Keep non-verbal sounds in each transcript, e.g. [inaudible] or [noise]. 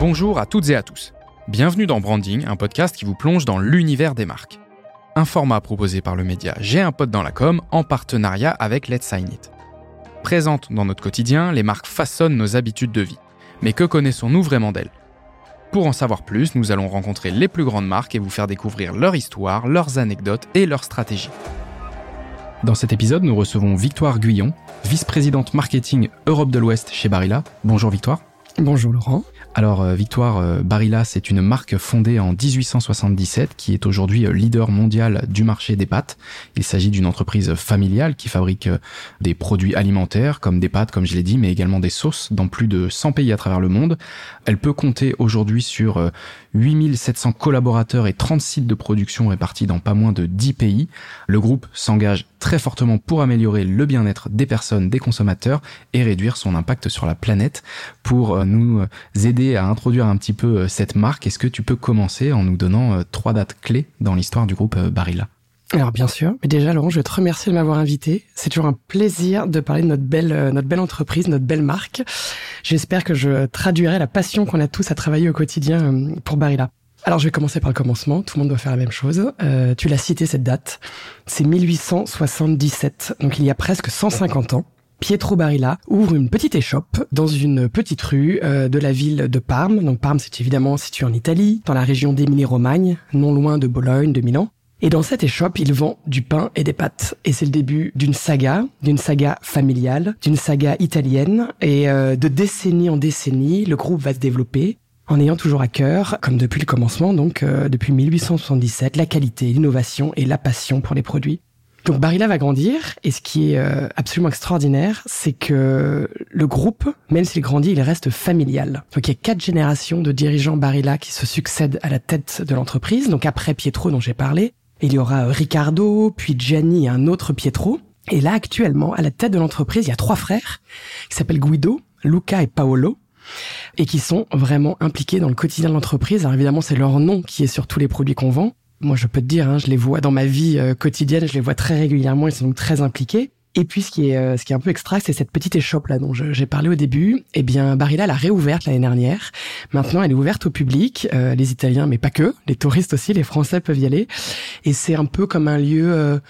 Bonjour à toutes et à tous. Bienvenue dans Branding, un podcast qui vous plonge dans l'univers des marques. Un format proposé par le média J'ai un pote dans la com en partenariat avec Let's Sign It. Présentes dans notre quotidien, les marques façonnent nos habitudes de vie. Mais que connaissons-nous vraiment d'elles? Pour en savoir plus, nous allons rencontrer les plus grandes marques et vous faire découvrir leur histoire, leurs anecdotes et leurs stratégies. Dans cet épisode, nous recevons Victoire Guyon, vice-présidente marketing Europe de l'Ouest chez Barilla. Bonjour Victoire. Bonjour Laurent. Alors euh, Victoire, euh, Barilla, c'est une marque fondée en 1877 qui est aujourd'hui euh, leader mondial du marché des pâtes. Il s'agit d'une entreprise familiale qui fabrique des produits alimentaires comme des pâtes, comme je l'ai dit, mais également des sauces dans plus de 100 pays à travers le monde. Elle peut compter aujourd'hui sur 8700 collaborateurs et 30 sites de production répartis dans pas moins de 10 pays. Le groupe s'engage très fortement pour améliorer le bien-être des personnes, des consommateurs et réduire son impact sur la planète. Pour nous aider à introduire un petit peu euh, cette marque, est-ce que tu peux commencer en nous donnant euh, trois dates clés dans l'histoire du groupe euh, Barilla? Alors bien sûr, mais déjà Laurent, je vais te remercier de m'avoir invité. C'est toujours un plaisir de parler de notre belle notre belle entreprise, notre belle marque. J'espère que je traduirai la passion qu'on a tous à travailler au quotidien pour Barilla. Alors je vais commencer par le commencement, tout le monde doit faire la même chose. tu l'as cité cette date, c'est 1877, donc il y a presque 150 ans. Pietro Barilla ouvre une petite échoppe dans une petite rue euh, de la ville de Parme. Donc Parme, c'est évidemment situé en Italie, dans la région d'Émilie-Romagne, non loin de Bologne, de Milan. Et dans cette échoppe, il vend du pain et des pâtes. Et c'est le début d'une saga, d'une saga familiale, d'une saga italienne. Et euh, de décennie en décennie, le groupe va se développer en ayant toujours à cœur, comme depuis le commencement, donc euh, depuis 1877, la qualité, l'innovation et la passion pour les produits. Donc Barilla va grandir et ce qui est euh, absolument extraordinaire, c'est que le groupe, même s'il grandit, il reste familial. Donc il y a quatre générations de dirigeants Barilla qui se succèdent à la tête de l'entreprise. Donc après Pietro dont j'ai parlé, il y aura Riccardo, puis Gianni et un autre Pietro. Et là actuellement, à la tête de l'entreprise, il y a trois frères qui s'appellent Guido, Luca et Paolo et qui sont vraiment impliqués dans le quotidien de l'entreprise. Alors évidemment, c'est leur nom qui est sur tous les produits qu'on vend, moi, je peux te dire, hein, je les vois dans ma vie euh, quotidienne, je les vois très régulièrement, ils sont donc très impliqués. Et puis ce qui est euh, ce qui est un peu extra, c'est cette petite échoppe là dont j'ai parlé au début. Eh bien, Barilla l'a réouverte l'année dernière. Maintenant, elle est ouverte au public, euh, les Italiens, mais pas que, les touristes aussi, les Français peuvent y aller. Et c'est un peu comme un lieu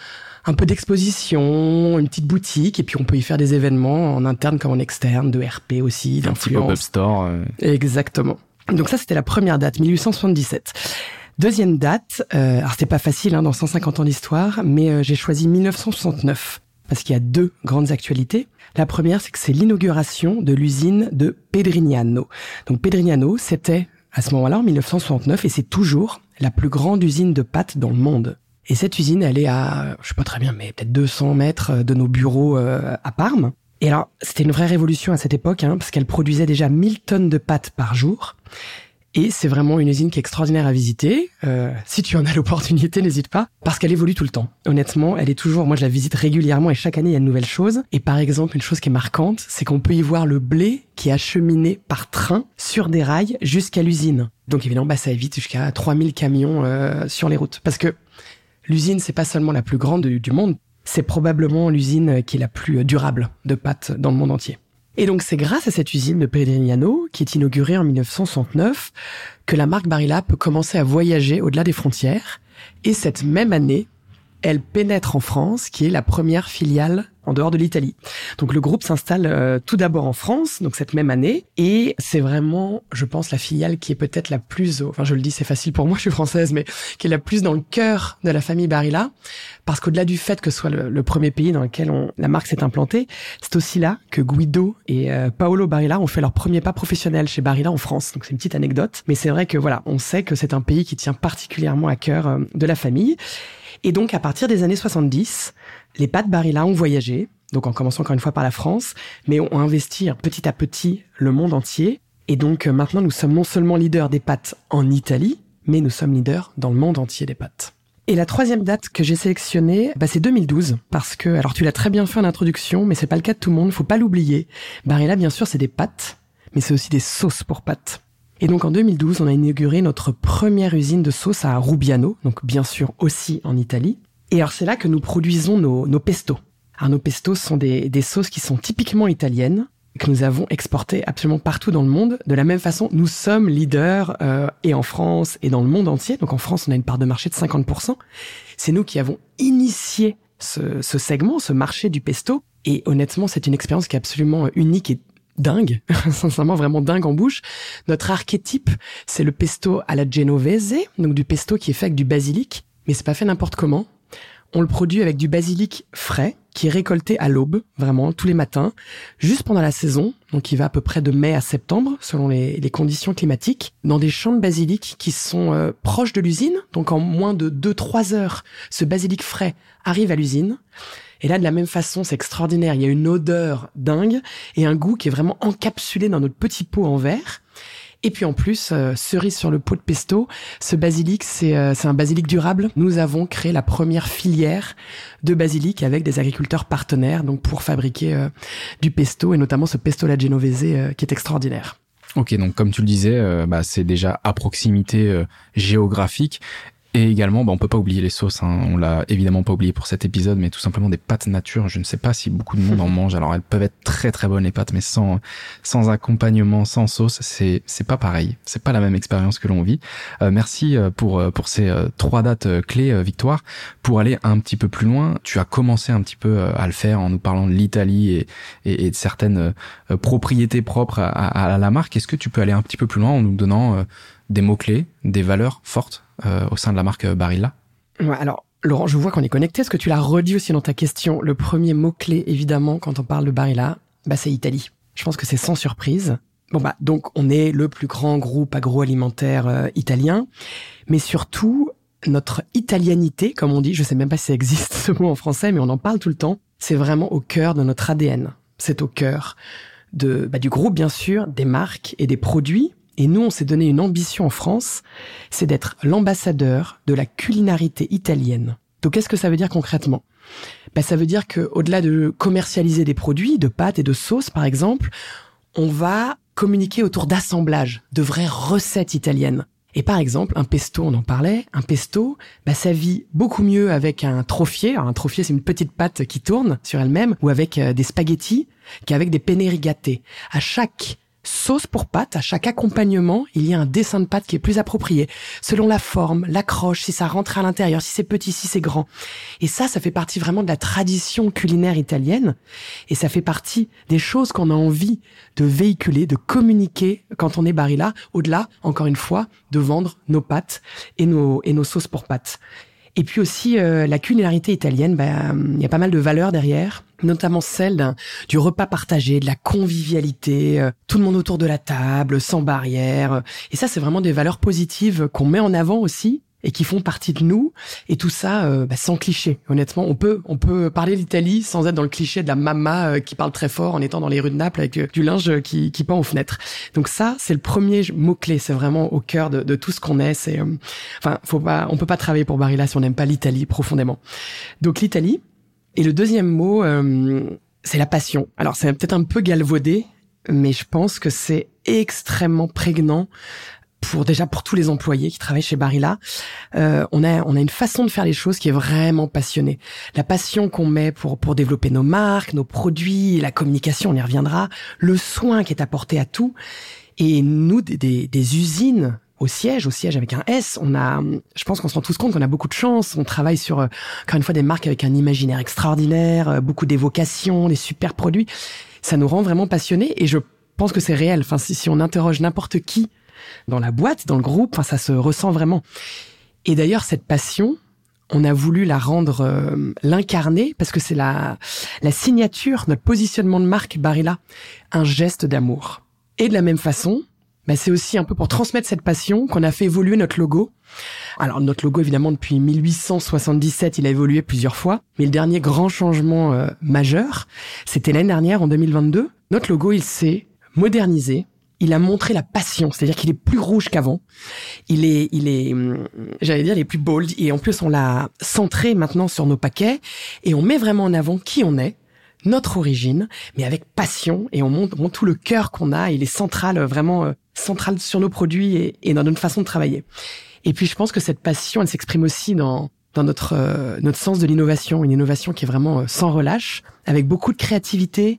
un peu d'exposition, une petite boutique, et puis on peut y faire des événements en interne comme en externe, de RP aussi, d'influence. Un petit store. Exactement. Donc ça, c'était la première date, 1877. Deuxième date, euh, alors c'était pas facile hein, dans 150 ans d'histoire, mais euh, j'ai choisi 1969 parce qu'il y a deux grandes actualités. La première, c'est que c'est l'inauguration de l'usine de Pedrignano. Donc Pedrignano, c'était à ce moment-là en 1969 et c'est toujours la plus grande usine de pâtes dans le monde. Et cette usine, elle est à, je sais pas très bien, mais peut-être 200 mètres de nos bureaux euh, à Parme. Et alors, c'était une vraie révolution à cette époque, hein, parce qu'elle produisait déjà 1000 tonnes de pâtes par jour. Et c'est vraiment une usine qui est extraordinaire à visiter. Euh, si tu en as [laughs] l'opportunité, n'hésite pas, parce qu'elle évolue tout le temps. Honnêtement, elle est toujours, moi je la visite régulièrement et chaque année il y a de nouvelles choses. Et par exemple, une chose qui est marquante, c'est qu'on peut y voir le blé qui est acheminé par train sur des rails jusqu'à l'usine. Donc évidemment, bah, ça évite jusqu'à 3000 camions euh, sur les routes. Parce que l'usine, c'est pas seulement la plus grande du monde, c'est probablement l'usine qui est la plus durable de pâtes dans le monde entier. Et donc c'est grâce à cette usine de Pedrignano, qui est inaugurée en 1969, que la marque Barilla peut commencer à voyager au-delà des frontières. Et cette même année, elle pénètre en France, qui est la première filiale en dehors de l'Italie. Donc le groupe s'installe euh, tout d'abord en France, donc cette même année, et c'est vraiment, je pense, la filiale qui est peut-être la plus, enfin je le dis, c'est facile pour moi, je suis française, mais qui est la plus dans le cœur de la famille Barilla, parce qu'au-delà du fait que ce soit le, premier pays dans lequel on, la marque s'est implantée, c'est aussi là que Guido et euh, Paolo Barilla ont fait leur premier pas professionnel chez Barilla en France. Donc c'est une petite anecdote, mais c'est vrai que voilà, on sait que c'est un pays qui tient particulièrement à cœur euh, de la famille. Et donc, à partir des années 70, les pâtes Barilla ont voyagé, donc en commençant encore une fois par la France, mais ont investi petit à petit le monde entier. Et donc, euh, maintenant, nous sommes non seulement leaders des pâtes en Italie, mais nous sommes leaders dans le monde entier des pâtes. Et la troisième date que j'ai sélectionnée, bah, c'est 2012, parce que, alors tu l'as très bien fait en introduction, mais c'est pas le cas de tout le monde, faut pas l'oublier. Barilla, bien sûr, c'est des pâtes, mais c'est aussi des sauces pour pâtes. Et donc en 2012, on a inauguré notre première usine de sauce à Rubiano, donc bien sûr aussi en Italie. Et alors c'est là que nous produisons nos, nos pestos. Alors nos pestos sont des, des sauces qui sont typiquement italiennes, que nous avons exporté absolument partout dans le monde. De la même façon, nous sommes leaders euh, et en France et dans le monde entier. Donc en France, on a une part de marché de 50%. C'est nous qui avons initié ce, ce segment, ce marché du pesto. Et honnêtement, c'est une expérience qui est absolument unique et dingue, [laughs] sincèrement vraiment dingue en bouche. Notre archétype, c'est le pesto à la genovese, donc du pesto qui est fait avec du basilic, mais c'est pas fait n'importe comment. On le produit avec du basilic frais, qui est récolté à l'aube, vraiment tous les matins, juste pendant la saison, donc il va à peu près de mai à septembre, selon les, conditions climatiques, dans des champs de basilic qui sont euh, proches de l'usine, donc en moins de 2-3 heures, ce basilic frais arrive à l'usine. Et là, de la même façon, c'est extraordinaire. Il y a une odeur dingue et un goût qui est vraiment encapsulé dans notre petit pot en verre. Et puis en plus, euh, cerise sur le pot de pesto, ce basilic, euh, c'est un basilic durable. Nous avons créé la première filière de basilic avec des agriculteurs partenaires, donc pour fabriquer euh, du pesto et notamment ce pesto la genovese qui est extraordinaire. Ok, donc comme tu le disais, bah, c'est déjà à proximité géographique et également, bah, on peut pas oublier les sauces. Hein. On l'a évidemment pas oublié pour cet épisode, mais tout simplement des pâtes nature. Je ne sais pas si beaucoup de monde en [laughs] mange. Alors elles peuvent être très très bonnes les pâtes, mais sans sans accompagnement, sans sauce, c'est c'est pas pareil. C'est pas la même expérience que l'on vit. Euh, merci euh, pour euh, pour ces trois dates clés, Victoire. Pour aller un petit peu plus loin, tu as commencé un petit peu à le faire en nous parlant de l'Italie et, et, et, de certaines propriétés propres à, à la marque. Est-ce que tu peux aller un petit peu plus loin en nous donnant des mots clés, des valeurs fortes? euh, au sein de la marque Barilla ouais, Alors, Laurent, je vois qu'on est connecté. Est-ce que tu l'as redit aussi dans ta question Le premier mot-clé, évidemment, quand on parle de Barilla, bah, c'est Italie. Je pense que c'est sans surprise. Bon bah donc on est le plus grand groupe agroalimentaire euh, italien, mais surtout notre italianité, comme on dit, je sais même pas si ça existe [laughs] ce mot en français, mais on en parle tout le temps. C'est vraiment au cœur de notre ADN. C'est au cœur de bah, du groupe bien sûr, des marques et des produits, et nous, on s'est donné une ambition en France, c'est d'être l'ambassadeur de la culinarité italienne. Donc, qu'est-ce que ça veut dire concrètement? Ben, Ça veut dire que, au-delà de commercialiser des produits, de pâtes et de sauces, par exemple, on va communiquer autour d'assemblages, de vraies recettes italiennes. Et par exemple, un pesto, on en parlait, un pesto, bah, ça vit beaucoup mieux avec un trophier. un trophier, c'est une petite pâte qui tourne sur elle-même, ou avec euh, des spaghettis, qu'avec des penne. À chaque sauce pour pâte, à chaque accompagnement, il y a un dessin de pâte qui est plus approprié, selon la forme, l'accroche, si ça rentre à l'intérieur, si c'est petit, si c'est grand. Et ça, ça fait partie vraiment de la tradition culinaire italienne, et ça fait partie des choses qu'on a envie de véhiculer, de communiquer quand on est Barilla, au-delà, encore une fois, de vendre nos pâtes et nos, et nos sauces pour pâtes. Et puis aussi euh, la culinarité italienne, bah, il y a pas mal de valeurs derrière, notamment celle du repas partagé, de la convivialité, euh, tout le monde autour de la table, sans barrière. Et ça, c'est vraiment des valeurs positives qu'on met en avant aussi et qui font partie de nous. Et tout ça euh, bah, sans cliché honnêtement on peut on peut parler l'Italie sans être dans le cliché de la mama euh, qui parle très fort en étant dans les rues de Naples avec euh, du linge qui qui pend aux fenêtres. Donc ça c'est le premier mot clé c'est vraiment au cœur de, de tout ce qu'on est. C'est enfin faut pas on peut pas travailler pour Barilla si on n'aime pas l'Italie profondément. Donc l'Italie et le deuxième mot c'est la passion. Alors c'est peut-être un peu galvaudé mais je pense que c'est extrêmement prégnant pour déjà pour tous les employés qui travaillent chez Barilla, euh, on a on a une façon de faire les choses qui est vraiment passionnée. La passion qu'on met pour pour développer nos marques, nos produits, la communication, on y reviendra, le soin qui est apporté à tout. Et nous, des, des, usines au siège, au siège avec un S, on a, je pense qu'on se rend tous compte qu'on a beaucoup de chance. On travaille sur, euh, encore une fois, des marques avec un imaginaire extraordinaire, euh, beaucoup d'évocations, des super produits. Ça nous rend vraiment passionnés et je pense que c'est réel. Enfin, si, si on interroge n'importe qui dans la boîte, dans le groupe. Enfin, ça se ressent vraiment. Et d'ailleurs, cette passion, on a voulu la rendre euh, l'incarner parce que c'est la, la signature, notre positionnement de marque Barilla, un geste d'amour. Et de la même façon, bah, c'est aussi un peu pour transmettre cette passion qu'on a fait évoluer notre logo. Alors notre logo évidemment depuis 1877 il a évolué plusieurs fois, mais le dernier grand changement euh, majeur, c'était l'année dernière en 2022. Notre logo il s'est modernisé, il a montré la passion, c'est-à-dire qu'il est plus rouge qu'avant. Il est, il est, hum, j'allais dire, il est plus bold. Et en plus, on l'a centré maintenant sur nos paquets et on met vraiment en avant qui on est, notre origine, mais avec passion et on montre, tout le cœur qu'on a. Il est central, vraiment euh, central sur nos produits et, et, dans notre façon de travailler. Et puis, je pense que cette passion, elle s'exprime aussi dans dans notre euh, notre sens de l'innovation, une innovation qui est vraiment euh, sans relâche, avec beaucoup de créativité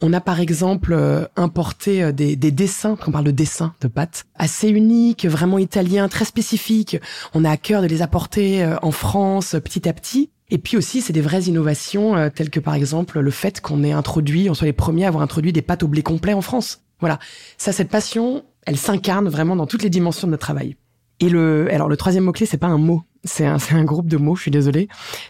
On a par exemple euh, importé euh, des, des dessins, on parle de dessins de pâtes, assez uniques, vraiment italiens, très spécifiques. On a à cœur de les apporter euh, en France petit à petit. Et puis aussi, c'est des vraies innovations, telles que par exemple le fait qu'on ait introduit, on soit les premiers à avoir introduit des pâtes au blé complet en France. Voilà. Ça, cette passion, elle s'incarne vraiment dans toutes les dimensions de notre travail. Et le, alors le troisième mot-clé, c'est pas un mot, c'est un, un, groupe de mots, je suis désolée,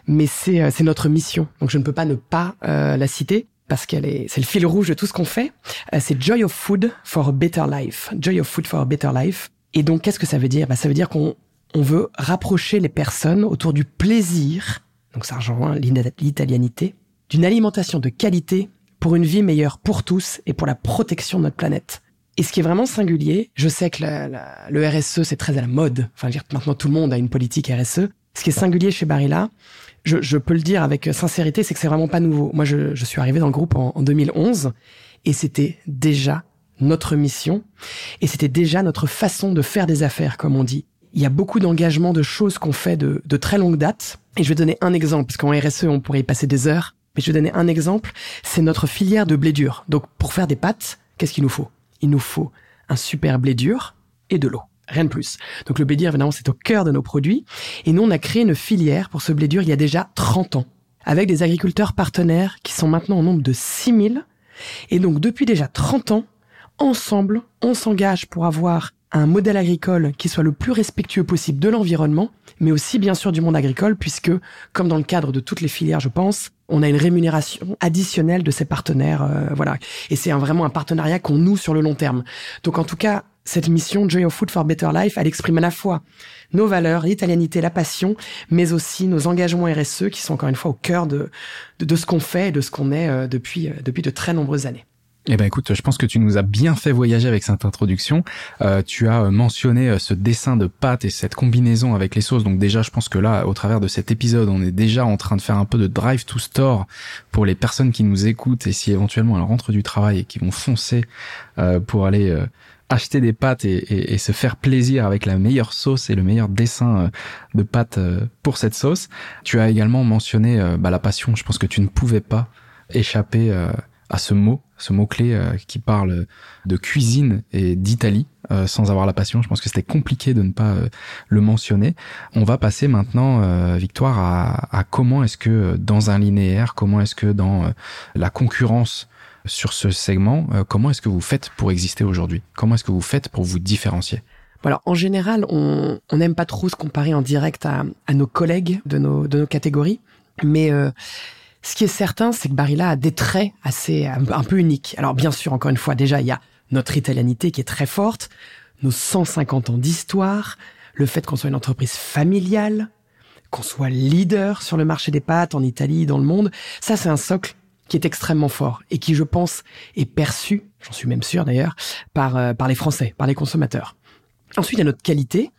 mais c'est notre mission. Donc je ne peux pas ne pas la citer parce qu'elle est, c'est le fil rouge de tout ce qu'on fait. Euh, c'est Joy of Food for a Better Life. Joy of Food for a Better Life. Et donc, qu'est-ce que ça veut dire? Bah, Ça veut dire qu'on on veut rapprocher les personnes autour du plaisir, donc ça rejoint l'italianité, d'une alimentation de qualité pour une vie meilleure pour tous et pour la protection de notre planète. Et ce qui est vraiment singulier, je sais que le RSE, c'est très à la mode. Enfin, dire, maintenant, tout le monde a une politique RSE. Ce qui est singulier chez Barilla, je, je, peux le dire avec sincérité, c'est que c'est vraiment pas nouveau. Moi, je, je, suis arrivé dans le groupe en, en 2011 et c'était déjà notre mission et c'était déjà notre façon de faire des affaires, comme on dit. Il y a beaucoup d'engagements, de choses qu'on fait de, de, très longue date. Et je vais donner un exemple, parce qu'en RSE, on pourrait y passer des heures. Mais je vais donner un exemple. C'est notre filière de blé dur. Donc, pour faire des pâtes, qu'est-ce qu'il nous faut? Il nous faut un super blé dur et de l'eau. Rien de plus. Donc le blé dur, évidemment, c'est au cœur de nos produits. Et nous, on a créé une filière pour ce blé dur il y a déjà 30 ans, avec des agriculteurs partenaires qui sont maintenant au nombre de 6000. Et donc depuis déjà 30 ans, ensemble, on s'engage pour avoir un modèle agricole qui soit le plus respectueux possible de l'environnement, mais aussi bien sûr du monde agricole, puisque, comme dans le cadre de toutes les filières, je pense, on a une rémunération additionnelle de ces partenaires, euh, voilà. Et c'est vraiment un partenariat qu'on noue sur le long terme. Donc en tout cas, cette mission Joy of Food for Better Life, elle exprime à la fois nos valeurs, l'italianité, la passion, mais aussi nos engagements RSE qui sont encore une fois au cœur de, de, ce qu'on fait et de ce qu'on est euh, depuis, euh, depuis de très nombreuses années. Eh ben écoute, je pense que tu nous as bien fait voyager avec cette introduction. Euh, tu as mentionné euh, ce dessin de pâtes et cette combinaison avec les sauces. Donc déjà, je pense que là, au travers de cet épisode, on est déjà en train de faire un peu de drive to store pour les personnes qui nous écoutent et si éventuellement elles rentrent du travail et qui vont foncer euh, pour aller euh, acheter des pâtes et, et, et, se faire plaisir avec la meilleure sauce et le meilleur dessin euh, de pâtes pour cette sauce. Tu as également mentionné bah, la passion. Je pense que tu ne pouvais pas échapper à ce mot, ce mot-clé euh, qui parle de cuisine et d'Italie euh, sans avoir la passion. Je pense que c'était compliqué de ne pas euh, le mentionner. On va passer maintenant, Victoire, à, à comment est-ce que dans un linéaire, comment est-ce que dans la concurrence sur ce segment, comment est-ce que vous faites pour exister aujourd'hui? Comment est-ce que vous faites pour vous différencier? Alors, en général, on n'aime pas trop se comparer en direct à, à nos collègues de nos, de nos catégories, mais euh, ce qui est certain, c'est que Barilla a des traits assez un peu uniques. Alors bien sûr, encore une fois, déjà, il y a notre italianité qui est très forte, nos 150 ans d'histoire, le fait qu'on soit une entreprise familiale, qu'on soit leader sur le marché des pâtes en Italie, dans le monde, ça c'est un socle qui est extrêmement fort et qui, je pense, est perçu, j'en suis même sûr d'ailleurs, par, euh, par les Français, par les consommateurs. Ensuite, il y a notre qualité.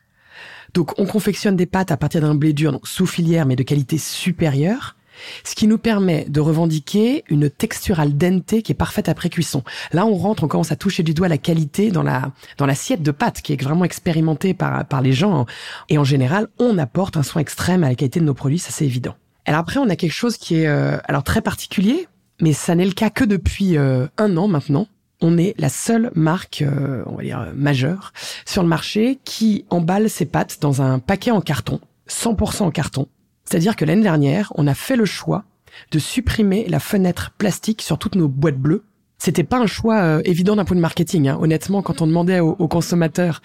Donc, on confectionne des pâtes à partir d'un blé dur, donc sous filière, mais de qualité supérieure ce qui nous permet de revendiquer une texture al dente qui est parfaite après cuisson. Là, on rentre, on commence à toucher du doigt la qualité dans la dans l'assiette de pâte qui est vraiment expérimentée par par les gens. Et en général, on apporte un soin extrême à la qualité de nos produits, ça c'est évident. Alors après, on a quelque chose qui est euh, alors très particulier, mais ça n'est le cas que depuis euh, un an maintenant. On est la seule marque, euh, on va dire majeure, sur le marché qui emballe ses pâtes dans un paquet en carton, 100% en carton, c'est-à-dire que l'année dernière, on a fait le choix de supprimer la fenêtre plastique sur toutes nos boîtes bleues. C'était pas un choix euh, évident d'un point de marketing. Hein. Honnêtement, quand on demandait aux, consommateurs,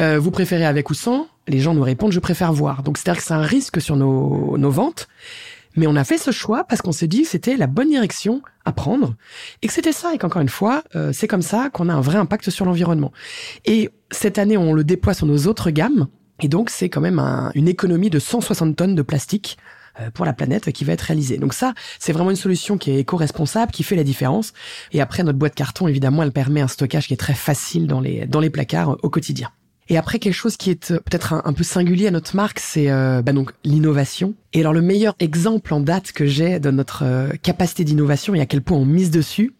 euh, vous préférez avec ou sans, les gens nous répondent, je préfère voir. Donc c'est-à-dire que c'est un risque sur nos, nos ventes. Mais on a fait ce choix parce qu'on s'est dit que c'était la bonne direction à prendre et que c'était ça et qu'encore une fois, euh, c'est comme ça qu'on a un vrai impact sur l'environnement. Et cette année, on le déploie sur nos autres gammes et donc, c'est quand même un, une économie de 160 tonnes de plastique euh, pour la planète qui va être réalisée. Donc ça, c'est vraiment une solution qui est éco-responsable, qui fait la différence. Et après, notre boîte carton, évidemment, elle permet un stockage qui est très facile dans les, dans les placards euh, au quotidien. Et après, quelque chose qui est euh, peut-être un, peu singulier à notre marque, c'est euh, bah donc l'innovation. Et alors, le meilleur exemple en date que j'ai de notre euh, capacité d'innovation et à quel point on mise dessus,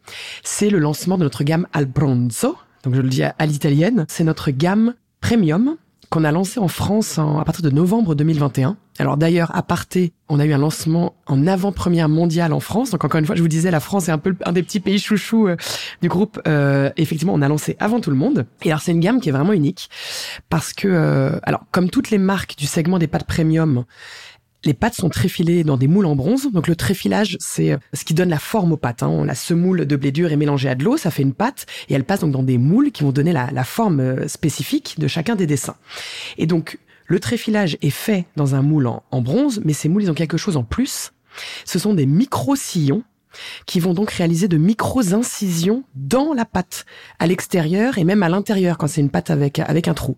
c'est le lancement de notre gamme Albronzo. Donc, je le dis à, à l'italienne. C'est notre gamme premium qu'on a lancé en France à partir de novembre 2021. Alors d'ailleurs, à parté, on a eu un lancement en avant-première mondiale en France. Donc encore une fois, je vous disais, la France est un peu un des petits pays chouchous euh, du groupe. Euh, effectivement, on a lancé avant tout le monde. Et alors c'est une gamme qui est vraiment unique parce que, euh, alors comme toutes les marques du segment des pâtes premium, les pâtes sont tréfilées dans des moules en bronze. Donc le tréfilage, c'est euh, ce qui donne la forme aux pâtes. Hein. La semoule de blé dur et mélangée à de l'eau, ça fait une pâte et elle passe donc dans des moules qui vont donner la, la forme euh, spécifique de chacun des dessins. Et donc le tréfilage est fait dans un moule en, en bronze, mais ces moules ils ont quelque chose en plus. Ce sont des micro-sillons qui vont donc réaliser de micro-incisions dans la pâte, à l'extérieur et même à l'intérieur quand c'est une pâte avec, avec un trou.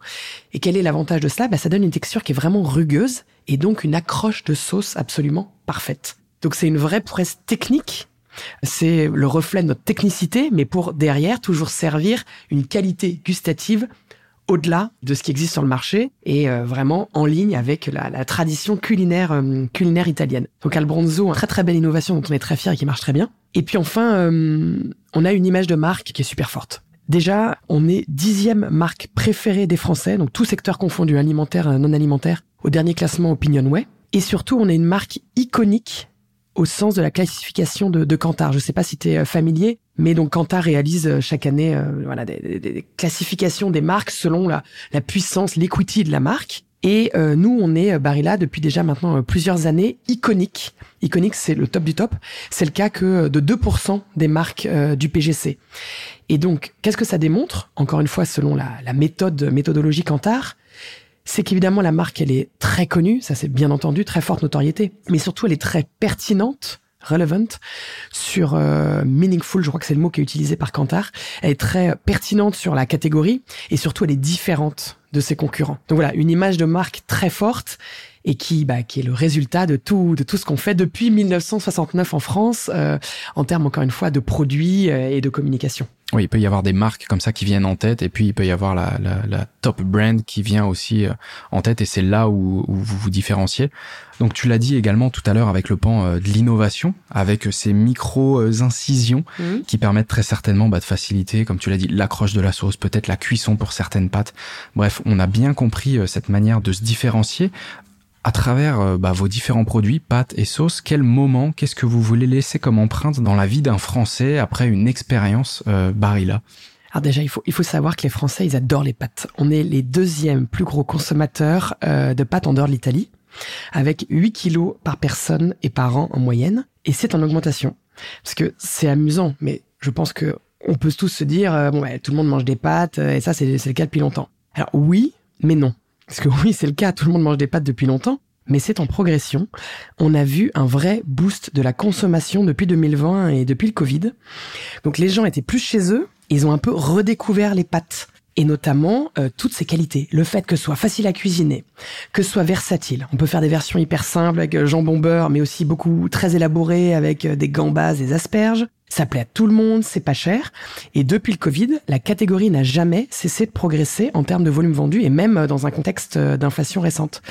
Et quel est l'avantage de cela? Bah, Ça donne une texture qui est vraiment rugueuse et donc une accroche de sauce absolument parfaite. Donc c'est une vraie prouesse technique c'est le reflet de notre technicité, mais pour derrière toujours servir une qualité gustative au-delà de ce qui existe sur le marché et euh, vraiment en ligne avec la, tradition culinaire euh, culinaire italienne. Donc Albronzo, une très très belle innovation dont on est très fier et qui marche très bien. Et puis enfin, euh, on a une image de marque qui est super forte. Déjà, on est dixième marque préférée des Français, donc tout secteur confondu, alimentaire, non alimentaire, au dernier classement Opinionway. Et surtout, on est une marque iconique au sens de la classification de, de Kantar. Je ne sais pas si tu es euh, familier, mais donc Kantar réalise euh, chaque année euh, voilà des, des, classifications des marques selon la, la puissance, l'equity de la marque. Et nous, on est Barilla depuis déjà maintenant plusieurs années iconique. Iconique, c'est le top du top. C'est le cas que de 2% des marques du PGC. Et donc, qu'est-ce que ça démontre? Encore une fois, selon la, la méthode méthodologie Kantar, c'est qu'évidemment la marque elle est très connue, ça c'est bien entendu, très forte notoriété, mais surtout elle est très pertinente, relevant sur euh, meaningful, je crois que c'est le mot qui est utilisé par Kantar. Elle est très pertinente sur la catégorie et surtout elle est différente de ses concurrents. Donc voilà, une image de marque très forte et qui, bah, qui est le résultat de tout, de tout ce qu'on fait depuis 1969 en France, euh, en termes encore une fois de produits euh, et de communication. Oui, il peut y avoir des marques comme ça qui viennent en tête, et puis il peut y avoir la, la, la top brand qui vient aussi euh, en tête, et c'est là où, où, vous vous différenciez. Donc tu l'as dit également tout à l'heure avec le pan de l'innovation, avec ces micro-incisions mmh. qui permettent très certainement bah, de faciliter, comme tu l'as dit, l'accroche de la sauce, peut-être la cuisson pour certaines pâtes. Bref, on a bien compris cette manière de se différencier à travers euh, bah, vos différents produits, pâtes et sauces, quel moment, qu'est-ce que vous voulez laisser comme empreinte dans la vie d'un Français après une expérience euh, Barilla? Alors déjà, il faut, il faut savoir que les Français, ils adorent les pâtes. On est les deuxièmes plus gros consommateurs euh, de pâtes en dehors de l'Italie, avec 8 kilos par personne et par an en moyenne. Et c'est en augmentation. Parce que c'est amusant, mais je pense que on peut tous se dire, bon, ouais, tout le monde mange des pâtes, et ça, c'est le cas depuis longtemps. Alors oui, mais non. Parce que oui, c'est le cas, tout le monde mange des pâtes depuis longtemps, mais c'est en progression. On a vu un vrai boost de la consommation depuis 2020 et depuis le Covid. Donc les gens étaient plus chez eux, ils ont un peu redécouvert les pâtes et notamment euh, toutes ses qualités. Le fait que ce soit facile à cuisiner, que ce soit versatile. On peut faire des versions hyper simples avec euh, jambon beurre, mais aussi beaucoup très élaborées avec euh, des gambas, des asperges. Ça plaît à tout le monde, c'est pas cher. Et depuis le Covid, la catégorie n'a jamais cessé de progresser en termes de volume vendu et même dans un contexte d'inflation récente.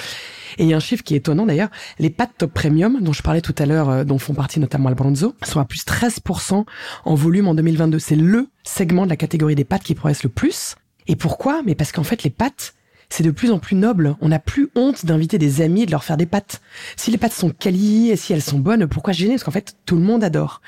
Et il y a un chiffre qui est étonnant d'ailleurs, les pâtes top premium dont je parlais tout à l'heure, dont font partie notamment Albronzo, sont à plus 13% en volume en 2022. C'est le segment de la catégorie des pâtes qui progresse le plus. Et pourquoi? Mais parce qu'en fait, les pâtes, c'est de plus en plus noble. On n'a plus honte d'inviter des amis et de leur faire des pâtes. Si les pâtes sont qualies et si elles sont bonnes, pourquoi gêner? Parce qu'en fait, tout le monde adore.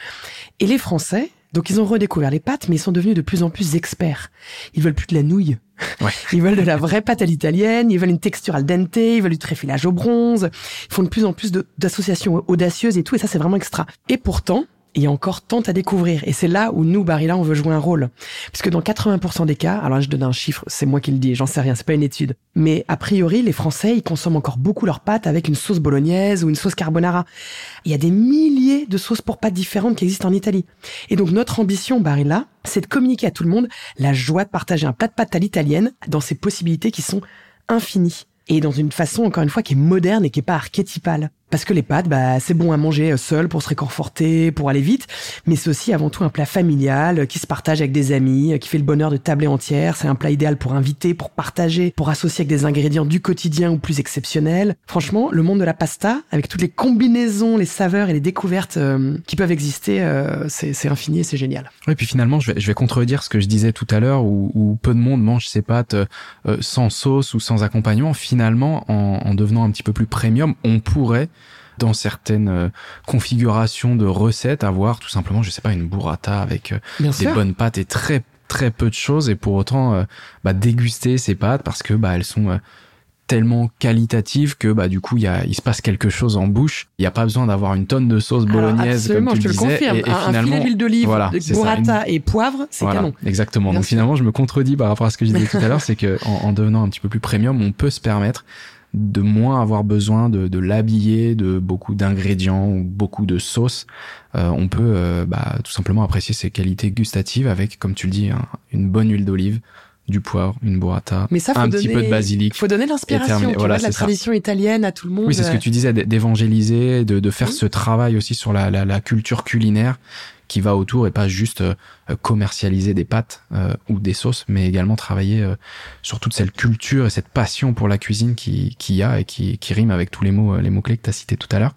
Et les Français, donc ils ont redécouvert les pâtes, mais ils sont devenus de plus en plus experts. Ils veulent plus de la nouille. Ouais. [laughs] Ils veulent de la vraie pâte à l'italienne, ils veulent une texture al dente, ils veulent du tréfilage au bronze. Ils font de plus en plus d'associations audacieuses et tout, et ça c'est vraiment extra. Et pourtant, il y a encore tant à découvrir. Et c'est là où nous, Barilla, on veut jouer un rôle. Puisque dans 80% des cas, alors là, je donne un chiffre, c'est moi qui le dis, j'en sais rien, c'est pas une étude. Mais a priori, les Français, ils consomment encore beaucoup leurs pâtes avec une sauce bolognaise ou une sauce carbonara. Il y a des milliers de sauces pour pâtes différentes qui existent en Italie. Et donc, notre ambition, Barilla, c'est de communiquer à tout le monde la joie de partager un plat de pâtes à l'italienne dans ses possibilités qui sont infinies. Et dans une façon, encore une fois, qui est moderne et qui est pas archétypale. Parce que les pâtes, bah, c'est bon à manger seul pour se réconforter, pour aller vite, mais c'est aussi avant tout un plat familial qui se partage avec des amis, qui fait le bonheur de tabler entière. C'est un plat idéal pour inviter, pour partager, pour associer avec des ingrédients du quotidien ou plus exceptionnels. Franchement, le monde de la pasta, avec toutes les combinaisons, les saveurs et les découvertes euh, qui peuvent exister, euh, c'est infini et c'est génial. Oui, puis finalement, je vais, je vais contredire ce que je disais tout à l'heure, où, où, peu de monde mange ses pâtes euh, sans sauce ou sans accompagnement. Finalement, en, en devenant un petit peu plus premium, on pourrait dans certaines euh, configurations de recettes, avoir tout simplement, je sais pas, une burrata avec euh, des bonnes pâtes et très très peu de choses. Et pour autant euh, bah, déguster ces pâtes parce que bah elles sont tellement qualitatives que bah du coup il y a il se passe quelque chose en bouche. Il n'y a pas besoin d'avoir une tonne de sauce bolognaise comme tu je te le confirme. Et, et un, finalement, filet d'huile d'olive voilà, burrata et poivre c'est canon. exactement. Donc finalement je me contredis par rapport à ce que je disais tout à l'heure c'est que en, en, devenant un petit peu plus premium on peut se permettre de moins avoir besoin de, de l'habiller de beaucoup d'ingrédients ou beaucoup de sauces. Euh, on peut euh, bah, tout simplement apprécier ses qualités gustatives avec, comme tu le dis, une bonne huile d'olive, du poivre, une burrata, Mais ça, un petit peu de basilic. Il faut donner l'inspiration, voilà, la tradition italienne à tout le monde. Oui, c'est ce que tu disais, d'évangéliser, de, de faire ce travail aussi sur la, la, la culture culinaire qui va autour et pas juste euh, commercialiser des pâtes euh, ou des sauces, mais également travailler euh, sur toute cette culture et cette passion pour la cuisine qui, qui y a et qui, qui rime avec tous les mots, les mots-clés que tu as cités tout à l'heure.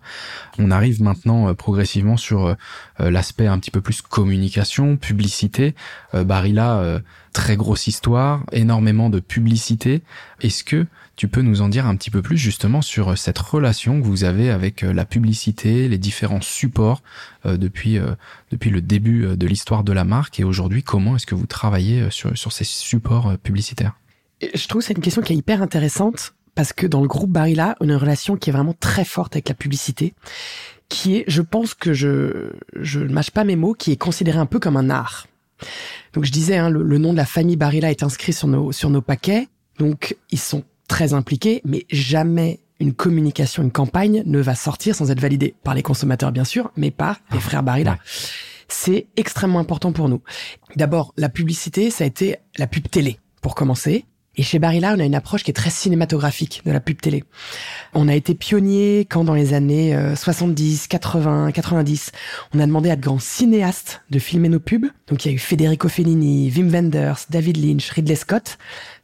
On arrive maintenant progressivement sur l'aspect un petit peu plus communication, publicité. Barilla, très grosse histoire, énormément de publicité. Est-ce que tu peux nous en dire un petit peu plus justement sur euh, cette relation que vous avez avec euh, la publicité, les différents supports euh, depuis depuis le début de l'histoire de la marque et aujourd'hui comment est-ce que vous travaillez sur sur ces supports publicitaires? Je trouve que c'est une question qui est hyper intéressante parce que dans le groupe Barilla, on a une relation qui est vraiment très forte avec la publicité qui est, je pense que je je ne mâche pas mes mots, qui est considéré un peu comme un art. Donc je disais, hein, le, le, nom de la famille Barilla est inscrit sur nos sur nos paquets. Donc ils sont très impliqués, mais jamais une communication, une campagne ne va sortir sans être validée par les consommateurs, bien sûr, mais par les frères Barilla. C'est extrêmement important pour nous. D'abord, la publicité, ça a été la pub télé, pour commencer. Et chez Barilla, on a une approche qui est très cinématographique de la pub télé. On a été pionnier quand dans les années 70, 80, 90, on a demandé à de grands cinéastes de filmer nos pubs. Donc il y a eu Federico Fellini, Wim Wenders, David Lynch, Ridley Scott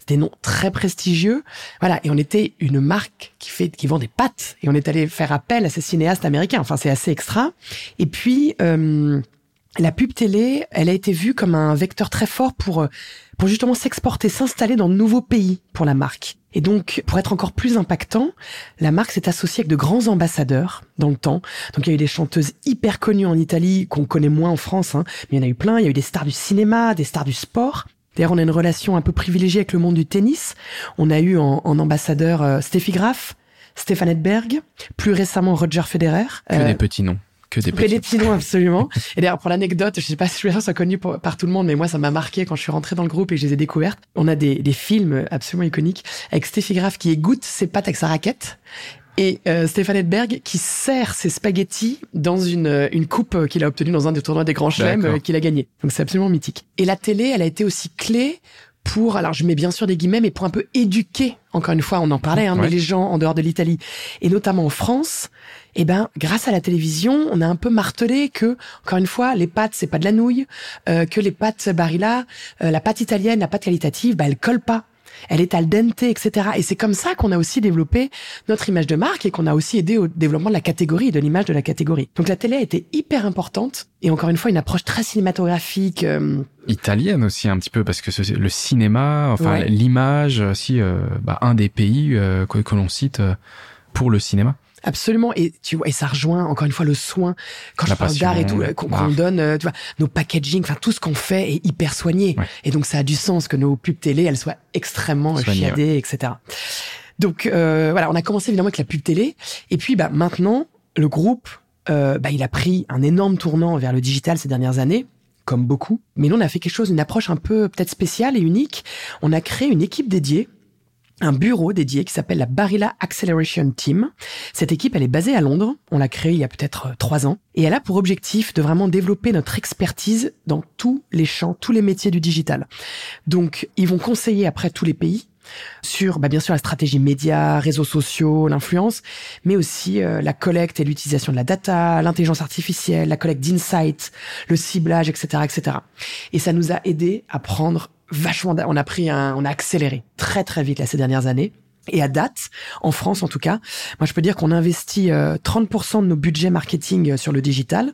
des noms très prestigieux. Voilà, et on était une marque qui fait, qui vend des pâtes, et on est allé faire appel à ces cinéastes américains. Enfin, c'est assez extra. Et puis, euh, la pub télé, elle a été vue comme un vecteur très fort pour pour justement s'exporter, s'installer dans de nouveaux pays pour la marque. Et donc, pour être encore plus impactant, la marque s'est associée avec de grands ambassadeurs dans le temps. Donc, il y a eu des chanteuses hyper connues en Italie, qu'on connaît moins en France, hein, mais il y en a eu plein. Il y a eu des stars du cinéma, des stars du sport. D'ailleurs, on a une relation un peu privilégiée avec le monde du tennis. On a eu en, ambassadeur euh, Steffi Graf, Stéphane Edberg, plus récemment Roger Federer. Que des euh, petits noms. Que des petits, que des petits noms, absolument. et d'ailleurs, pour l'anecdote, je sais pas si ça soit connu par tout le monde, mais moi, ça m'a marqué quand je suis rentré dans le groupe et que je les ai découvertes. On a des, des films absolument iconiques avec Steffi Graf qui égoutte ses pattes avec sa raquette et euh, Stéphane Edberg qui sert ses spaghettis dans une, euh, une coupe qu'il a obtenue dans un des tournois des grands chelems euh, qu'il a gagné. Donc c'est absolument mythique. Et la télé, elle a été aussi clé pour, alors je mets bien sûr des guillemets, mais pour un peu éduquer, encore une fois, on en parlait, hein, mais les gens en dehors de l'Italie, et notamment en France, eh ben, grâce à la télévision, on a un peu martelé que, encore une fois, les pâtes, c'est pas de la nouille, euh, que les pâtes Barilla, la pâte italienne, la pâte qualitative, bah, elle colle pas elle est al dente, etc. Et c'est comme ça qu'on a aussi développé notre image de marque et qu'on a aussi aidé au développement de la catégorie et de l'image de la catégorie. Donc la télé a été hyper importante et encore une fois une approche très cinématographique. Euh, Italienne aussi un petit peu parce que le cinéma, enfin l'image aussi, euh, bah, un des pays euh, que, que l'on cite pour le cinéma. Absolument. Et tu vois, et ça rejoint encore une fois le soin quand je parle d'art et tout qu'on donne. Euh, tu vois, nos packaging, enfin tout ce qu'on fait est hyper soigné. Et donc ça a du sens que nos pubs télé, elles soient extrêmement chiadées, etc. Donc euh, voilà, on a commencé évidemment avec la pub télé. Et puis bah maintenant, le groupe, euh, bah, il a pris un énorme tournant vers le digital ces dernières années comme beaucoup. Mais nous, on a fait quelque chose, une approche un peu peut-être spéciale et unique. On a créé une équipe dédiée un bureau dédié qui s'appelle la Barilla Acceleration Team. Cette équipe, elle est basée à Londres. On l'a créée il y a peut-être euh, trois ans. Et elle a pour objectif de vraiment développer notre expertise dans tous les champs, tous les métiers du digital. Donc, ils vont conseiller après tous les pays. sur bah, bien sûr la stratégie média, réseaux sociaux, l'influence, mais aussi la collecte et l'utilisation de la data, l'intelligence artificielle, la collecte d'insights, le ciblage, etc., etc. Et ça nous a aidé à prendre vachement, on a pris un, on a accéléré très très vite là ces dernières années. Et à date, en France en tout cas, moi je peux dire qu'on investit 30% de nos budgets marketing sur le digital.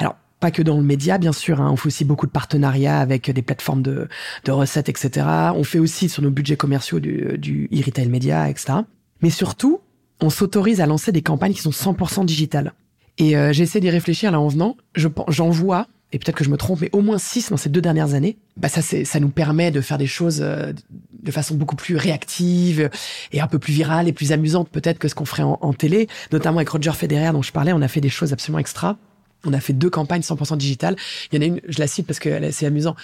Alors pas que dans le média, bien sûr. Hein. On fait aussi beaucoup de partenariats avec des plateformes de, de recettes, etc. On fait aussi sur nos budgets commerciaux du, du e-retail média, etc. Mais surtout, on s'autorise à lancer des campagnes qui sont 100% digitales. Et euh, j'essaie d'y réfléchir là en venant. Je j'en vois, et peut-être que je me trompe, mais au moins 6 dans ces deux dernières années. Bah ça, ça nous permet de faire des choses euh, de façon beaucoup plus réactive et un peu plus virale et plus amusante peut-être que ce qu'on ferait en, en télé. Notamment avec Roger Federer dont je parlais, on a fait des choses absolument extra. On a fait deux campagnes 100% digitales. Il y en a une, je la cite parce que c'est amusant.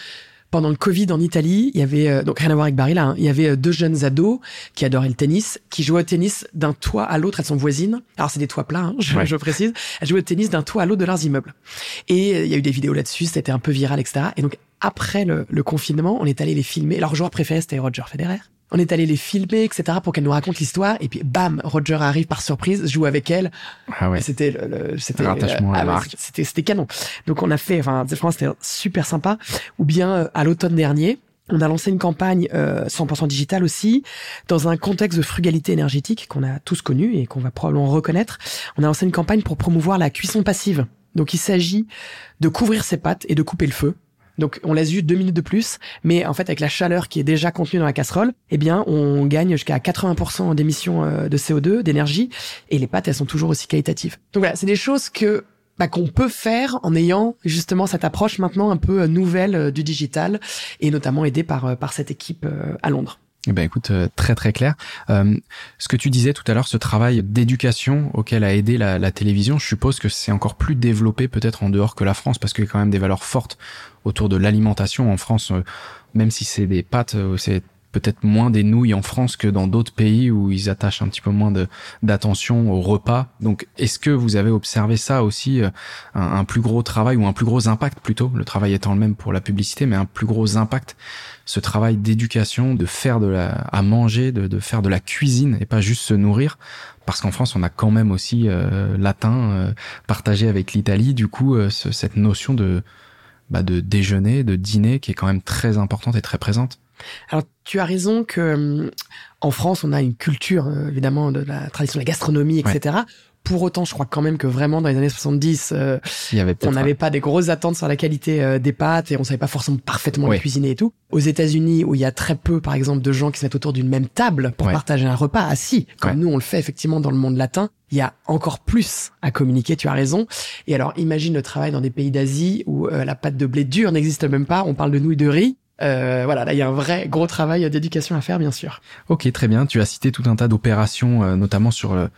Pendant le Covid en Italie, il y avait euh, donc rien à voir avec Barry là. Hein, il y avait euh, deux jeunes ados qui adoraient le tennis, qui jouaient au tennis d'un toit à l'autre. Elles sont voisines. Alors c'est des toits plats, hein, je, je, précise. Elles jouaient au tennis d'un toit à l'autre de leurs immeubles. Et euh, il y a eu des vidéos là-dessus. C'était un peu viral, etc. Et donc après le, le confinement, on est allé les filmer. Leur joueur préféré c'était Roger Federer. On est allé les filmer, etc., pour qu'elle nous raconte l'histoire. Et puis, bam, Roger arrive par surprise, joue avec elle. Ah ouais. C'était le, c'était, rattachement à la ah marque. C'était, c'était canon. Donc, on a fait, enfin, franchement, c'était super sympa. Ou bien, euh, à l'automne dernier, on a lancé une campagne euh, 100% digitale aussi, dans un contexte de frugalité énergétique qu'on a tous connu et qu'on va probablement reconnaître. On a lancé une campagne pour promouvoir la cuisson passive. Donc il s'agit de couvrir ses pâtes et de couper le feu. Donc on laisse juste deux minutes de plus, mais en fait avec la chaleur qui est déjà contenue dans la casserole, eh bien on gagne jusqu'à 80% d'émissions euh, de CO2, d'énergie, et les pâtes elles sont toujours aussi qualitatives. Donc voilà, c'est des choses que bah, qu'on peut faire en ayant justement cette approche maintenant un peu nouvelle euh, du digital, et notamment aidée par euh, par cette équipe à Londres. Eh ben écoute, très très clair. Euh, ce que tu disais tout à l'heure, ce travail d'éducation auquel a aidé la, la télévision, je suppose que c'est encore plus développé peut-être en dehors que la France, parce qu'il y a quand même des valeurs fortes autour de l'alimentation en France. même si c'est des pâtes, c'est peut-être moins des nouilles en France que dans d'autres pays où ils attachent un petit peu moins d'attention au repas. Donc, est-ce que vous avez observé ça aussi, un, plus gros travail ou un plus gros impact plutôt, le travail étant le même pour la publicité, mais un plus gros impact, ce travail d'éducation, de faire de la, à manger, de, de faire de la cuisine et pas juste se nourrir, parce qu'en France, on a quand même aussi euh, latin euh, partagé avec l'Italie. Du coup, euh, ce, cette notion de bah, de déjeuner, de dîner, qui est quand même très importante et très présente. Alors, tu as raison que en France, on a une culture, évidemment, de la tradition de la gastronomie, etc. Ouais. Pour autant, je crois quand même que vraiment dans les années 70, euh, Il y avait on n'avait pas des grosses attentes sur la qualité euh, des pâtes et on savait pas forcément parfaitement Oui. les cuisiner et tout. Aux États-Unis, où il y a très peu, par exemple, de gens qui se mettent autour d'une même table pour Ouais. partager un repas assis, comme Ouais. nous on le fait effectivement dans le monde latin, il y a encore plus à communiquer. Tu as raison. Et alors, imagine le travail dans des pays d'Asie où euh, la pâte de blé dur n'existe même pas. On parle de nouilles de riz. Euh, voilà, là il y a un vrai gros travail d'éducation à faire, bien sûr. Ok, très bien. Tu as cité tout un tas d'opérations, euh, notamment sur le,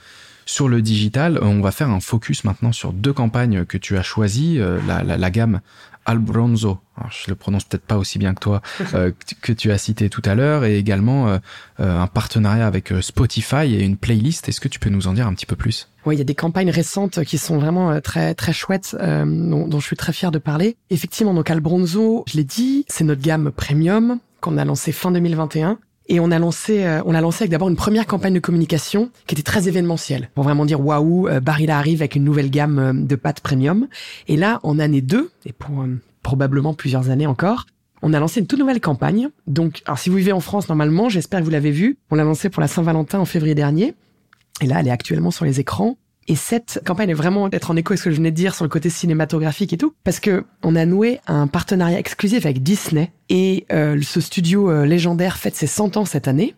sur le digital. Euh, On va faire un focus maintenant sur deux campagnes que tu as choisies. Euh, la, la, la gamme Albronzo, je le prononce peut-être pas aussi bien que toi, euh, que tu- as cité tout à l'heure, et également euh, euh, un partenariat avec Spotify et une playlist. Est-ce que tu peux nous en dire un petit peu plus? Oui, il y a des campagnes récentes qui sont vraiment très très chouettes, dont, dont je suis très fier de parler. Effectivement, donc Albronzo, je l'ai dit, c'est notre gamme premium qu'on a lancée fin 2021. Et on a lancé, euh, on l'a lancé avec d'abord une première campagne de communication qui était très événementielle, pour vraiment dire waouh, euh, Barilla arrive avec une nouvelle gamme euh, de pâtes premium. Et là, en année 2, et pour euh, probablement plusieurs années encore, on a lancé une toute nouvelle campagne. Donc, alors si vous vivez en France normalement, j'espère que vous l'avez vu, on l'a lancé pour la Saint-Valentin en février dernier. Et là, elle est actuellement sur les écrans. Et cette campagne est vraiment d'être en écho avec ce que je venais de dire sur le côté cinématographique et tout, parce que on a noué un partenariat exclusif avec Disney et euh, ce studio euh, légendaire fête ses 100 ans cette année.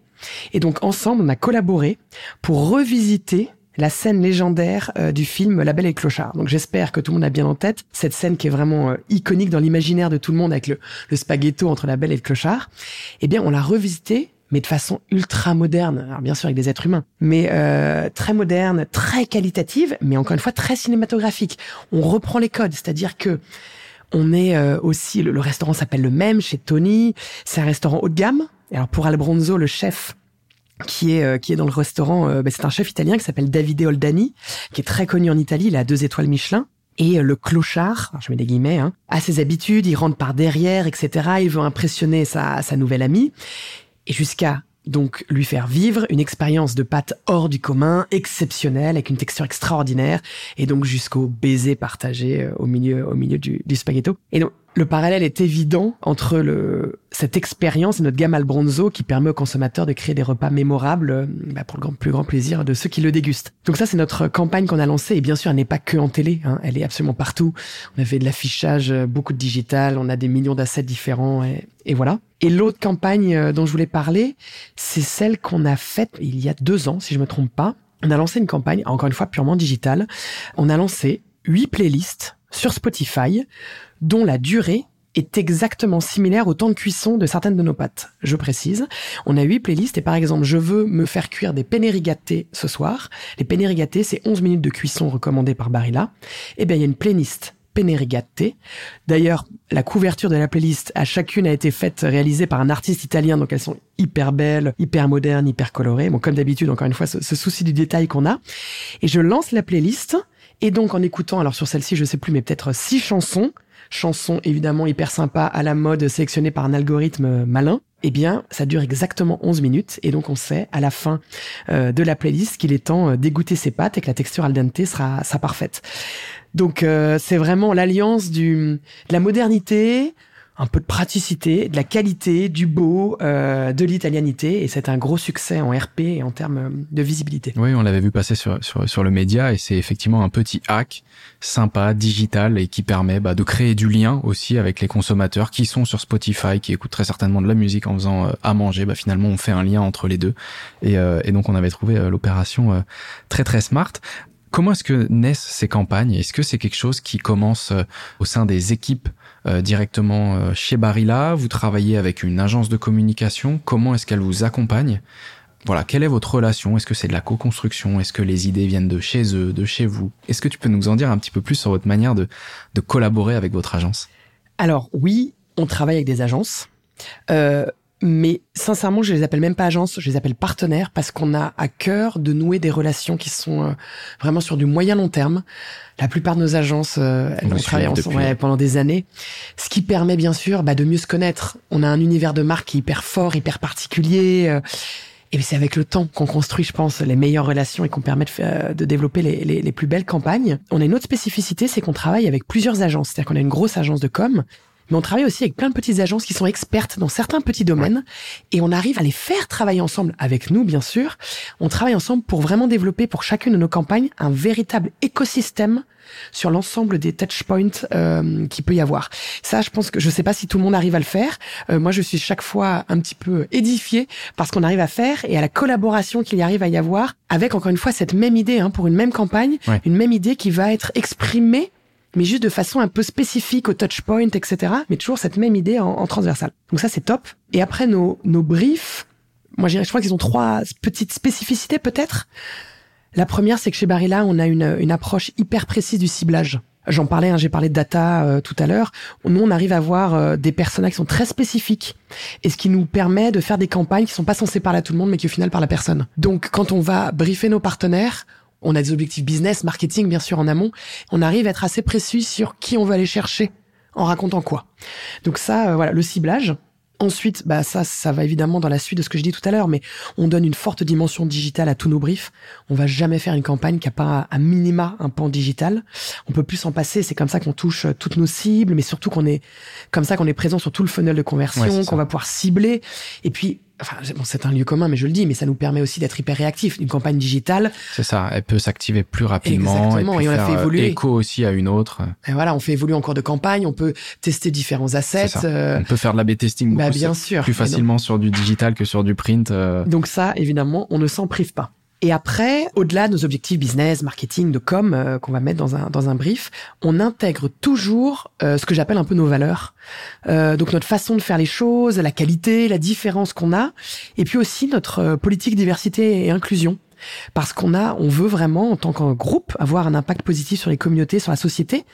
Et donc ensemble, on a collaboré pour revisiter la scène légendaire euh, du film La Belle et le Clochard. Donc j'espère que tout le monde a bien en tête cette scène qui est vraiment iconique dans l'imaginaire de tout le monde avec le, le spaghetto entre la Belle et le Clochard. Eh bien, on l'a revisité mais de façon ultra moderne. Alors bien sûr avec des êtres humains, mais euh, très moderne, très qualitative, mais encore une fois très cinématographique. On reprend les codes, c'est-à-dire que on est euh, aussi le, le restaurant s'appelle le même chez Tony. C'est un restaurant haut de gamme. Alors pour Albronzo, le chef qui est euh, qui est dans le restaurant, euh, bah, c'est un chef italien qui s'appelle Davide Oldani, qui est très connu en Italie. Il a deux étoiles Michelin. Et euh, le clochard, je mets des guillemets, hein, a ses habitudes, il rentre par derrière, etc. Il veut impressionner sa, sa nouvelle amie. Et jusqu'à donc lui faire vivre une expérience de pâte hors du commun, exceptionnelle, avec une texture extraordinaire, et donc jusqu'au baiser partagé euh, au milieu, au milieu du, du spaghetto. Et donc, le parallèle est évident entre le, cette expérience et notre gamme Albronzo qui permet aux consommateurs de créer des repas mémorables euh, bah, pour le grand, plus grand plaisir de ceux qui le dégustent. Donc ça, c'est notre campagne qu'on a lancée et bien sûr, elle n'est pas que en télé, hein, elle est absolument partout. On a fait de l'affichage, euh, beaucoup de digital, on a des millions d'assets différents et, et voilà. Et l'autre campagne euh, dont je voulais parler, c'est celle qu'on a faite il y a deux ans, si je me trompe pas. On a lancé une campagne, encore une fois purement digitale. On a lancé huit playlists sur Spotify dont la durée est exactement similaire au temps de cuisson de certaines de nos pâtes. Je précise, on a huit playlists et par exemple, je veux me faire cuire des penne ce soir. Les penne c'est 11 minutes de cuisson recommandées par Barilla. Eh bien, il y a une playlist D'ailleurs, la couverture de la playlist à chacune a été faite, réalisée par un artiste italien, donc elles sont hyper belles, hyper modernes, hyper colorées. Bon, comme d'habitude, encore une fois, ce, ce souci du détail qu'on a. Et je lance la playlist et donc en écoutant, alors sur celle-ci, je sais plus, mais peut-être six chansons, chansons évidemment hyper sympa à la mode sélectionnées par un algorithme malin, eh bien, ça dure exactement 11 minutes et donc on sait à la fin euh, de la playlist qu'il est temps euh, d'égoutter ses pâtes et que la texture al dente sera, sera parfaite. Donc euh, c'est vraiment l'alliance du de la modernité, un peu de praticité, de la qualité, du beau, euh, de l'italianité, et c'est un gros succès en RP et en termes de visibilité. Oui, on l'avait vu passer sur, sur, sur le média, et c'est effectivement un petit hack sympa, digital, et qui permet bah, de créer du lien aussi avec les consommateurs qui sont sur Spotify, qui écoutent très certainement de la musique en faisant euh, à manger. Bah, finalement, on fait un lien entre les deux, et, euh, et donc on avait trouvé euh, l'opération très très smart. Comment est-ce que naissent ces campagnes? Est-ce que c'est quelque chose qui commence au sein des équipes euh, directement euh, chez Barilla. Vous travaillez avec une agence de communication. Comment est-ce qu'elle vous accompagne? Voilà, quelle est votre relation? Est-ce que c'est de la co-construction? Est-ce que les idées viennent de chez eux, de chez vous? Est-ce que tu peux nous en dire un petit peu plus sur votre manière de, de collaborer avec votre agence? Alors oui, on travaille avec des agences. Euh, mais sincèrement, je les appelle même pas agences, je les appelle partenaires parce qu'on a à cœur de nouer des relations qui sont euh, vraiment sur du moyen long terme. La plupart de nos agences, euh, elles ont travaillé ensemble pendant des années, ce qui permet bien sûr bah, de mieux se connaître. On a un univers de marque hyper fort, hyper particulier. Euh, et c'est avec le temps qu'on construit, je pense, les meilleures relations et qu'on permet de, de développer les, les, les, plus belles campagnes. On a une autre spécificité, c'est qu'on travaille avec plusieurs agences. C'est-à-dire qu'on a une grosse agence de com, mais on travaille aussi avec plein de petites agences qui sont expertes dans certains petits domaines et on arrive à les faire travailler ensemble avec nous, bien sûr. On travaille ensemble pour vraiment développer pour chacune de nos campagnes un véritable écosystème sur l'ensemble des touchpoints euh, qu'il peut y avoir. Ça, je pense que je sais pas si tout le monde arrive à le faire. Euh, moi, je suis chaque fois un petit peu édifié parce qu'on arrive à faire et à la collaboration qu'il y arrive à y avoir avec encore une fois cette même idée hein, pour une même campagne, une même idée qui va être exprimée mais juste de façon un peu spécifique au touchpoint, etc. Mais toujours cette même idée en, transversale. Donc ça, c'est top. Et après, nos, nos briefs, moi, je crois qu'ils ont trois petites spécificités, peut-être. La première, c'est que chez Barilla, on a une, une approche hyper précise du ciblage. J'en parlais, hein, j'ai parlé de data euh, tout à l'heure. Nous, on arrive à voir euh, des personnages qui sont très spécifiques, et ce qui nous permet de faire des campagnes qui sont pas censées parler à tout le monde, mais qui au final parlent à personne. Donc, quand on va briefer nos partenaires, on a des objectifs business, marketing, bien sûr, en amont. On arrive à être assez précis sur qui on veut aller chercher en racontant quoi. Donc ça, euh, voilà, le ciblage. Ensuite, bah ça, ça va évidemment dans la suite de ce que je dis tout à l'heure, mais on donne une forte dimension digitale à tous nos briefs. On va jamais faire une campagne qui a pas à minima un pan digital. On peut plus s'en passer. C'est comme ça qu'on touche euh, toutes nos cibles, mais surtout qu'on est comme ça qu'on est présent sur tout le funnel de conversion, qu'on va pouvoir cibler. Et puis Enfin, bon, c'est un lieu commun, mais je le dis, mais ça nous permet aussi d'être hyper réactif. Une campagne digitale. C'est ça. Elle peut s'activer plus rapidement. Exactement. Et, on a fait évoluer. Écho aussi à une autre. Et voilà, on fait évoluer encore de campagne. On peut tester différents assets. Euh... On peut faire de la testing bah, bien sûr. plus facilement sur du digital que sur du print. Euh. Donc ça, évidemment, on ne s'en prive pas. Et après, au-delà de nos objectifs business, marketing, de com euh, qu'on va mettre dans un dans un brief, on intègre toujours euh, ce que j'appelle un peu nos valeurs. Euh, donc notre façon de faire les choses, la qualité, la différence qu'on a, et puis aussi notre euh, politique diversité et inclusion. Parce qu'on a, on veut vraiment, en tant qu'un groupe, avoir un impact positif sur les communautés, sur la société.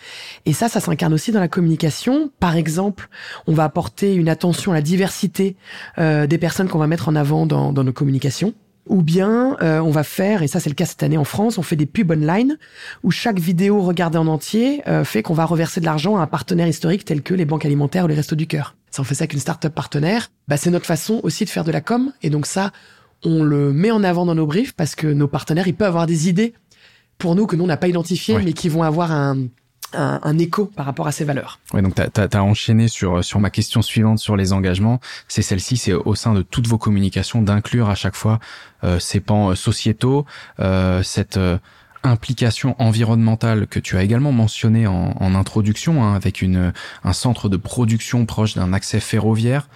Et ça, ça s'incarne aussi dans la communication. Par exemple, on va apporter une attention à la diversité des personnes qu'on va mettre en avant dans, dans nos communications ou bien euh, on va faire, et ça c'est le cas cette année en France, on fait des pubs online où chaque vidéo regardée en entier euh, fait qu'on va reverser de l'argent à un partenaire historique tel que les banques alimentaires ou les restos du cœur. Ça on fait ça avec une start-up partenaire. Bah, c'est notre façon aussi de faire de la com, et donc ça on le met en avant dans nos briefs parce que nos partenaires ils peuvent avoir des idées pour nous que nous on n'a pas identifiées, mais qui vont avoir un un, écho par rapport à ces valeurs. Oui, donc tu as, enchaîné sur, sur ma question suivante sur les engagements. C'est celle-ci, c'est au sein de toutes vos communications d'inclure à chaque fois euh, ces pans euh, sociétaux, euh, cette implication environnementale que tu as également mentionné en, en introduction, hein, avec une, un centre de production proche d'un accès ferroviaire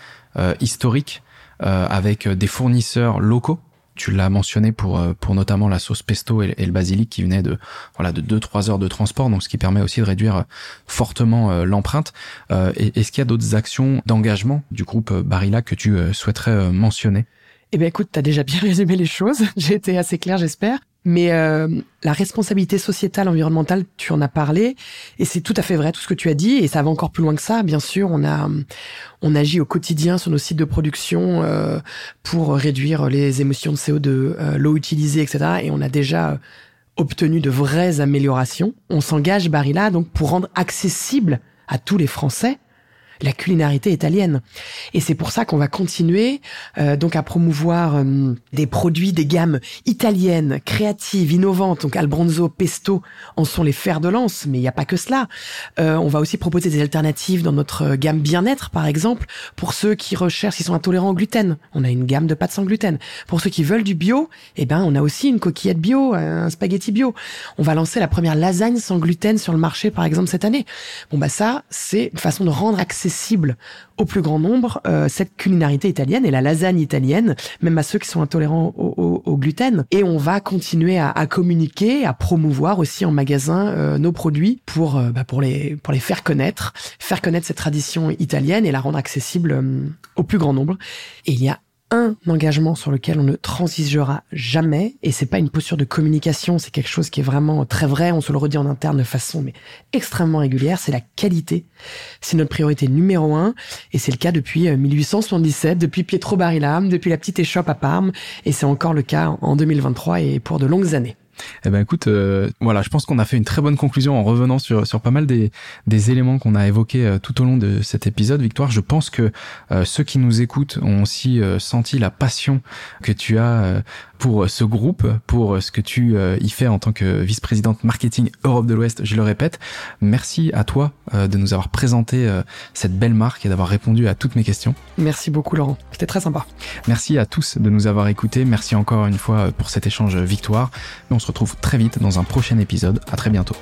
historique, avec des fournisseurs locaux tu l'as mentionné pour euh, pour notamment la sauce pesto et, le basilic qui venait de voilà de 2 3 heures de transport donc ce qui permet aussi de réduire euh, fortement euh, l'empreinte. Est-ce qu'il y a d'autres actions d'engagement du groupe Barilla que tu souhaiterais mentionner? Eh bien, écoute, tu déjà bien résumé les choses. [laughs] J'ai été assez clair, j'espère. Mais euh, la responsabilité sociétale, environnementale, tu en as parlé, et c'est tout à fait vrai tout ce que tu as dit, et ça va encore plus loin que ça. Bien sûr, on a, on agit au quotidien sur nos sites de production euh, pour réduire les émissions de CO2, euh, l'eau utilisée, etc. Et on a déjà obtenu de vraies améliorations. On s'engage, Barilla, donc pour rendre accessible à tous les Français la culinarité italienne. Et c'est pour ça qu'on va continuer euh, donc à promouvoir euh, des produits, des gammes italiennes, créatives, innovantes. Donc Albronzo, Pesto en sont les fers de lance, mais il n'y a pas que cela. Euh, on va aussi proposer des alternatives dans notre gamme bien-être, par exemple, pour ceux qui recherchent, qui sont intolérants au gluten. On a une gamme de pâtes sans gluten. Pour ceux qui veulent du bio, eh ben on a aussi une coquillette bio, un spaghetti bio. On va lancer la première lasagne sans gluten sur le marché, par exemple, cette année. Bon bah ça, c'est une façon de rendre accessible accessible au plus grand nombre euh, cette culinarité italienne et la lasagne italienne, même à ceux qui sont intolérants au, gluten. Et on va continuer à, communiquer, à promouvoir aussi en magasin euh, nos produits pour euh, bah, pour les pour les faire connaître, faire connaître cette tradition italienne et la rendre accessible au plus grand nombre. Et il y a un engagement sur lequel on ne transigera jamais, et c'est pas une posture de communication, c'est quelque chose qui est vraiment très vrai, on se le redit en interne de façon mais extrêmement régulière, c'est la qualité. C'est notre priorité numéro un, et c'est le cas depuis 1877, euh, depuis Pietro Barilla, depuis la petite échoppe à Parme, et c'est encore le cas en 2023 et pour de longues années. Eh ben écoute, euh, voilà, je pense qu'on a fait une très bonne conclusion en revenant sur sur pas mal des des éléments qu'on a évoqués euh, tout au long de cet épisode. Victoire, je pense que euh, ceux qui nous écoutent ont aussi senti la passion que tu as pour ce groupe, pour ce que tu y fais en tant que vice-présidente marketing Europe de l'Ouest. Je le répète, merci à toi de nous avoir présenté cette belle marque et d'avoir répondu à toutes mes questions. Merci beaucoup Laurent, c'était très sympa. Merci à tous de nous avoir écoutés. Merci encore une fois pour cet échange Victoire. on se retrouve très vite dans un prochain épisode. À très bientôt.